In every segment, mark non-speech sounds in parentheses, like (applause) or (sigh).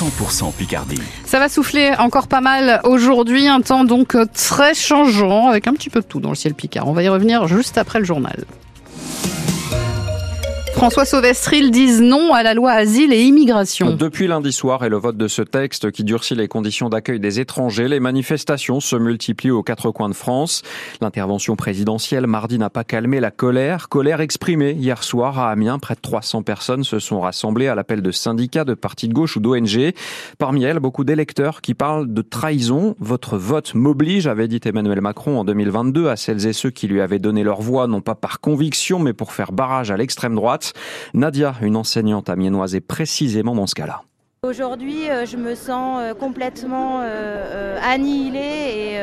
100% Picardie. Ça va souffler encore pas mal aujourd'hui, un temps donc très changeant avec un petit peu de tout dans le ciel picard. On va y revenir juste après le journal. François Sauvestril disent non à la loi asile et immigration. Depuis lundi soir et le vote de ce texte qui durcit les conditions d'accueil des étrangers, les manifestations se multiplient aux quatre coins de France. L'intervention présidentielle mardi n'a pas calmé la colère. Colère exprimée hier soir à Amiens. Près de 300 personnes se sont rassemblées à l'appel de syndicats, de partis de gauche ou d'ONG. Parmi elles, beaucoup d'électeurs qui parlent de trahison. Votre vote m'oblige, avait dit Emmanuel Macron en 2022 à celles et ceux qui lui avaient donné leur voix, non pas par conviction, mais pour faire barrage à l'extrême droite. Nadia, une enseignante amiénoise, est précisément dans ce cas-là. Aujourd'hui, euh, je me sens euh, complètement euh, annihilée et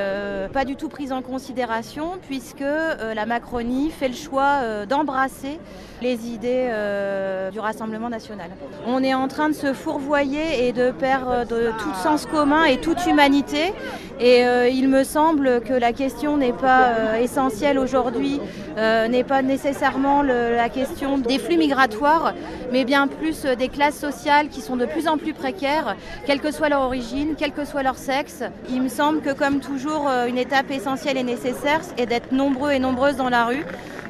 pas du tout prise en considération puisque la Macronie fait le choix d'embrasser les idées du Rassemblement national. On est en train de se fourvoyer et de perdre tout sens commun et toute humanité. Et il me semble que la question n'est pas essentielle aujourd'hui, n'est pas nécessairement la question des flux migratoires, mais bien plus des classes sociales qui sont de plus en plus précaires, quelle que soit leur origine, quel que soit leur sexe. Il me semble que comme toujours, euh, une étape essentielle et nécessaire est d'être nombreux et nombreuses dans la rue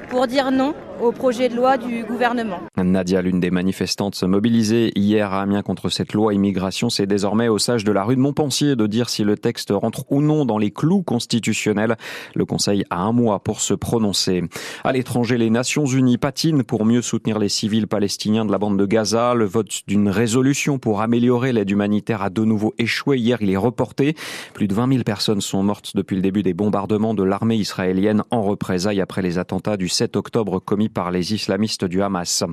pour dire non au projet de loi du gouvernement. Nadia, l'une des manifestantes se mobilisait hier à Amiens contre cette loi immigration, c'est désormais au sage de la rue de Montpensier de dire si le texte rentre ou non dans les clous constitutionnels. Le Conseil a un mois pour se prononcer. À l'étranger, les Nations Unies patinent pour mieux soutenir les civils palestiniens de la bande de Gaza. Le vote d'une résolution pour améliorer l'aide humanitaire a de nouveau échoué. Hier, il est reporté. Plus de 20 000 personnes sont mortes depuis le début des bombardements de l'armée israélienne en représailles après les attentats du 7 octobre commis par les islamistes du Hamas.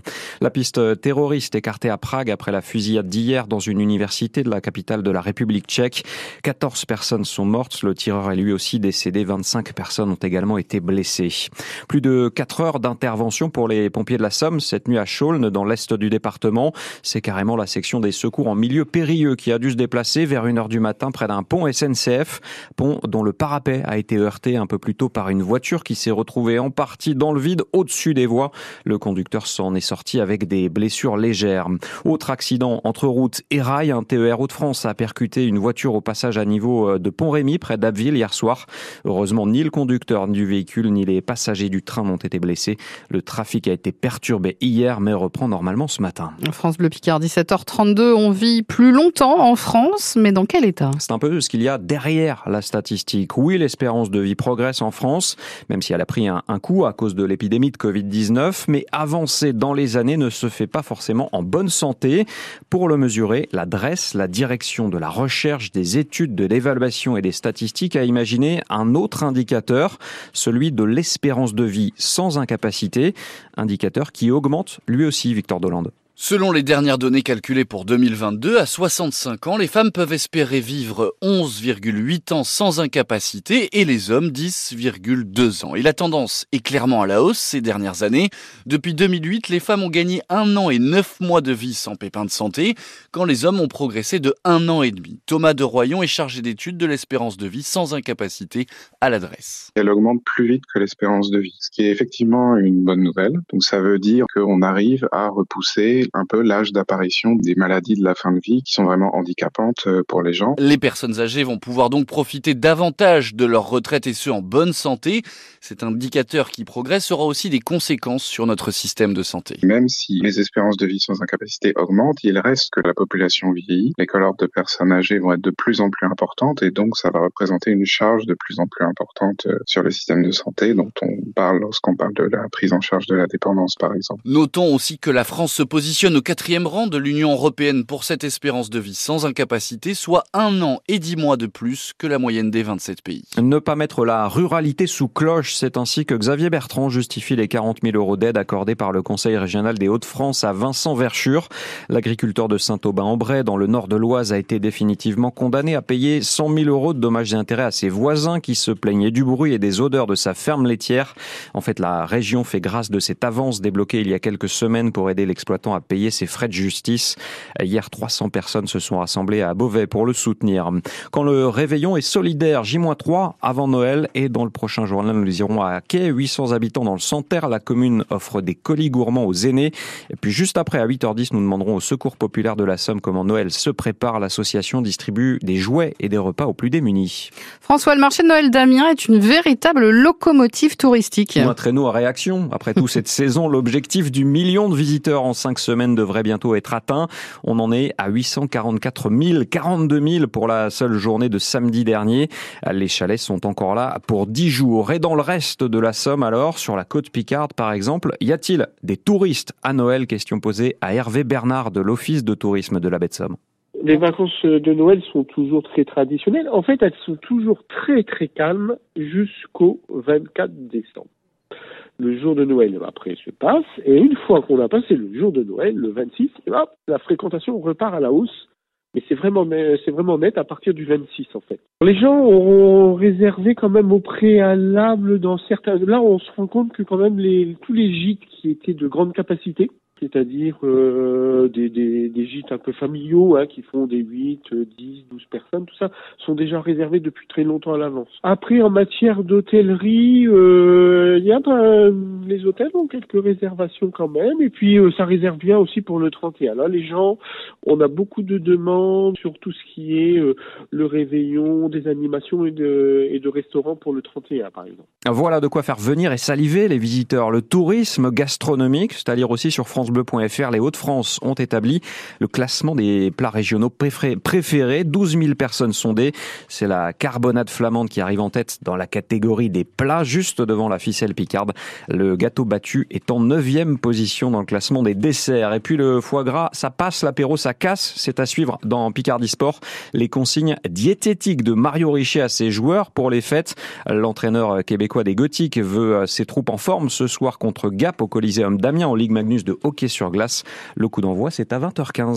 La piste terroriste écartée à Prague après la fusillade d'hier dans une université de la capitale de la République tchèque. 14 personnes sont mortes. Le tireur est lui aussi décédé. 25 personnes ont également été blessées. Plus de 4 heures d'intervention pour les pompiers de la Somme cette nuit à Chaulnes dans l'est du département. C'est carrément la section des secours en milieu périlleux qui a dû se déplacer vers 1 heure du matin près d'un pont SNCF. Pont dont le parapet a été heurté un peu plus tôt par une voiture qui s'est retrouvée en partie dans le vide au-dessus des voies. Le conducteur s'en est sorti avec des blessures légères. Autre accident entre route et rail, un TER Hauts-de-France a percuté une voiture au passage à niveau euh, de Pont-Rémy près d'Abbeville hier soir. Heureusement, ni le conducteur du véhicule ni les passagers du train n'ont été blessés. Le trafic a été perturbé hier mais reprend normalement ce matin. France Bleu Picard, 17h32, on vit plus longtemps en France, mais dans quel état? C'est un peu ce qu'il y a derrière la statistique. Oui, l'espérance de vie progresse en France, même si elle a pris un, un coup à cause de l'épidémie de Covid-19 mais avancer dans les années ne se fait pas forcément en bonne santé. Pour le mesurer, l'adresse, la direction de la recherche, des études, de l'évaluation et des statistiques a imaginé un autre indicateur, celui de l'espérance de vie sans incapacité, indicateur qui augmente lui aussi, Victor Dolande. Selon les dernières données calculées pour 2022, à 65 ans, les femmes peuvent espérer vivre 11,8 ans sans incapacité et les hommes 10,2 ans. Et la tendance est clairement à la hausse ces dernières années. Depuis 2008, les femmes ont gagné un an et neuf mois de vie sans pépin de santé, quand les hommes ont progressé de un an et demi. Thomas de Royon est chargé d'études de l'espérance de vie sans incapacité à l'adresse. Elle augmente plus vite que l'espérance de vie, ce qui est effectivement une bonne nouvelle. Donc ça veut dire qu'on arrive à repousser un peu l'âge d'apparition des maladies de la fin de vie qui sont vraiment handicapantes euh, pour les gens. Les personnes âgées vont pouvoir donc profiter davantage de leur retraite et ce en bonne santé. Cet indicateur qui progresse aura aussi des conséquences sur notre système de santé. Même si les espérances de vie sans incapacité augmentent, il reste que la population vieillit. Les cohortes de personnes âgées vont être de plus en plus importantes et donc ça va représenter une charge de plus en plus importante euh, sur le système de santé dont on parle lorsqu'on parle de la prise en charge de la dépendance par exemple. Notons aussi que la France se positionne positionne au quatrième rang de l'Union européenne pour cette espérance de vie sans incapacité, soit un an et dix mois de plus que la moyenne des 27 pays. Ne pas mettre la ruralité sous cloche, c'est ainsi que Xavier Bertrand justifie les 40 000 euros d'aide accordés par le Conseil régional des Hauts-de-France à Vincent Verschure. L'agriculteur de Saint-Aubin-en-Bray, dans le nord de l'Oise, a été définitivement condamné à payer 100 000 euros de dommages et intérêts à ses voisins qui se plaignaient du bruit et des odeurs de sa ferme laitière. En fait, la région fait grâce de cette avance débloquée il y a quelques semaines pour aider l'exploitant à payer ses frais de justice. Hier, 300 personnes se sont rassemblées à Beauvais pour le soutenir. Quand le réveillon est solidaire, J-3 avant Noël et dans le prochain journal, nous irons à Quai, 800 habitants dans le Santerre. La commune offre des colis gourmands aux aînés. Et puis juste après, à 8h10, nous demanderons au Secours populaire de la Somme comment Noël se prépare. L'association distribue des jouets et des repas aux plus démunis. François, le marché de Noël d'Amiens est une véritable locomotive touristique. un traîneau à réaction. Après tout, cette (laughs) saison, l'objectif du million de visiteurs en cinq semaines devrait bientôt être atteint. On en est à 844 000, 42 000 pour la seule journée de samedi dernier. Les chalets sont encore là pour 10 jours. Et dans le reste de la Somme, alors, sur la côte Picarde par exemple, y a-t-il des touristes à Noël? Question posée à Hervé Bernard de l'Office de tourisme de la baie de Somme. Les vacances de Noël sont toujours très traditionnelles. En fait, elles sont toujours très très calmes jusqu'au 24 décembre. Le jour de Noël, après, se passe. Et une fois qu'on a passé le jour de Noël, le 26, la fréquentation repart à la hausse mais c'est vraiment, vraiment net à partir du 26 en fait. Les gens ont réservé quand même au préalable dans certains. Là, on se rend compte que quand même tous les gîtes qui étaient de grande capacité c'est-à-dire euh, des, gîtes un peu familiaux hein, qui font des 8, 10, 12 personnes, tout ça, sont déjà réservés depuis très longtemps à l'avance. Après, en matière d'hôtellerie, euh, a les hôtels ont quelques réservations quand même, et puis euh, ça réserve bien aussi pour le 31. Là, les gens, on a beaucoup de demandes sur tout ce qui est euh, le réveillon, des animations et de, et de restaurants pour le 31, par exemple. Voilà de quoi faire venir et saliver les visiteurs. Le tourisme gastronomique, c'est-à-dire aussi sur France bleu.fr, les Hauts-de-France ont établi le classement des plats régionaux préférés. 12 000 personnes sondées. C'est la carbonade flamande qui arrive en tête dans la catégorie des plats, juste devant la ficelle picarde. Le gâteau battu est en neuvième position dans le classement des desserts. Et puis le foie gras, ça passe, l'apéro, ça casse. C'est à suivre dans Picardie Sport. Les consignes diététiques de Mario Richet à ses joueurs pour les fêtes. L'entraîneur québécois des Gothiques veut ses troupes en forme ce soir contre Gap au Coliseum Damien en Ligue Magnus de sur glace. Le coup d'envoi, c'est à 20h15.